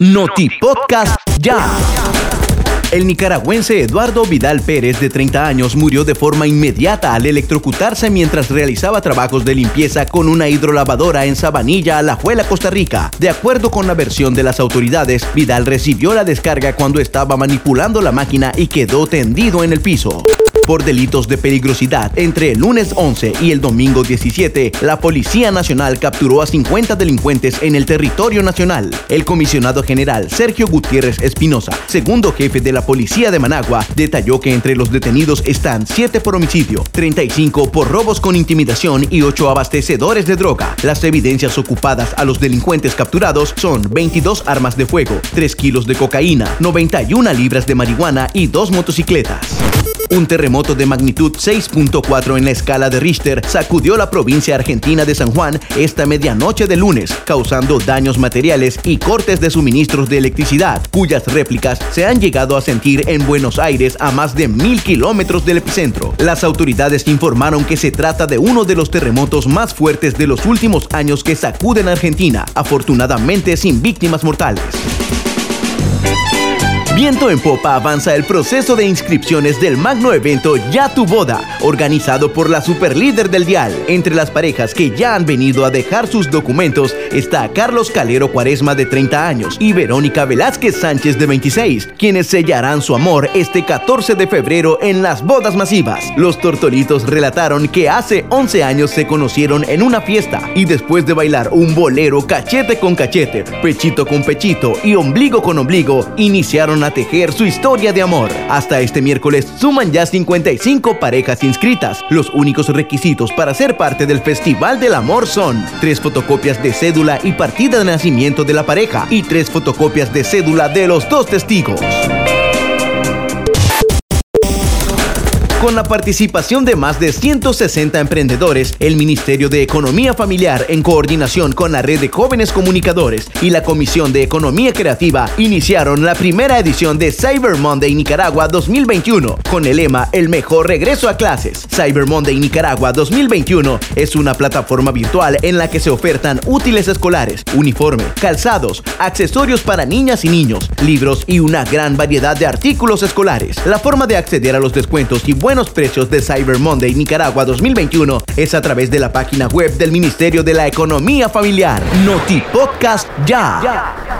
Noti Podcast Ya. El nicaragüense Eduardo Vidal Pérez, de 30 años, murió de forma inmediata al electrocutarse mientras realizaba trabajos de limpieza con una hidrolavadora en Sabanilla, Alajuela, Costa Rica. De acuerdo con la versión de las autoridades, Vidal recibió la descarga cuando estaba manipulando la máquina y quedó tendido en el piso por delitos de peligrosidad. Entre el lunes 11 y el domingo 17, la Policía Nacional capturó a 50 delincuentes en el territorio nacional. El comisionado general Sergio Gutiérrez Espinosa, segundo jefe de la Policía de Managua, detalló que entre los detenidos están 7 por homicidio, 35 por robos con intimidación y 8 abastecedores de droga. Las evidencias ocupadas a los delincuentes capturados son 22 armas de fuego, 3 kilos de cocaína, 91 libras de marihuana y 2 motocicletas. Un terremoto de magnitud 6.4 en la escala de Richter sacudió la provincia argentina de San Juan esta medianoche de lunes, causando daños materiales y cortes de suministros de electricidad, cuyas réplicas se han llegado a sentir en Buenos Aires a más de mil kilómetros del epicentro. Las autoridades informaron que se trata de uno de los terremotos más fuertes de los últimos años que sacuden Argentina, afortunadamente sin víctimas mortales. Viento en Popa avanza el proceso de inscripciones del magno evento Ya Tu Boda, organizado por la superlíder del dial. Entre las parejas que ya han venido a dejar sus documentos está Carlos Calero Cuaresma de 30 años y Verónica Velázquez Sánchez de 26, quienes sellarán su amor este 14 de febrero en las bodas masivas. Los tortolitos relataron que hace 11 años se conocieron en una fiesta y después de bailar un bolero cachete con cachete, pechito con pechito y ombligo con ombligo, iniciaron a tejer su historia de amor. Hasta este miércoles suman ya 55 parejas inscritas. Los únicos requisitos para ser parte del Festival del Amor son tres fotocopias de cédula y partida de nacimiento de la pareja y tres fotocopias de cédula de los dos testigos. Con la participación de más de 160 emprendedores, el Ministerio de Economía Familiar, en coordinación con la Red de Jóvenes Comunicadores y la Comisión de Economía Creativa, iniciaron la primera edición de Cyber Monday Nicaragua 2021 con el lema El mejor regreso a clases. Cyber Monday Nicaragua 2021 es una plataforma virtual en la que se ofertan útiles escolares, uniforme, calzados, accesorios para niñas y niños, libros y una gran variedad de artículos escolares. La forma de acceder a los descuentos y buenos precios de Cyber Monday Nicaragua 2021 es a través de la página web del Ministerio de la Economía Familiar. Noti Podcast ya.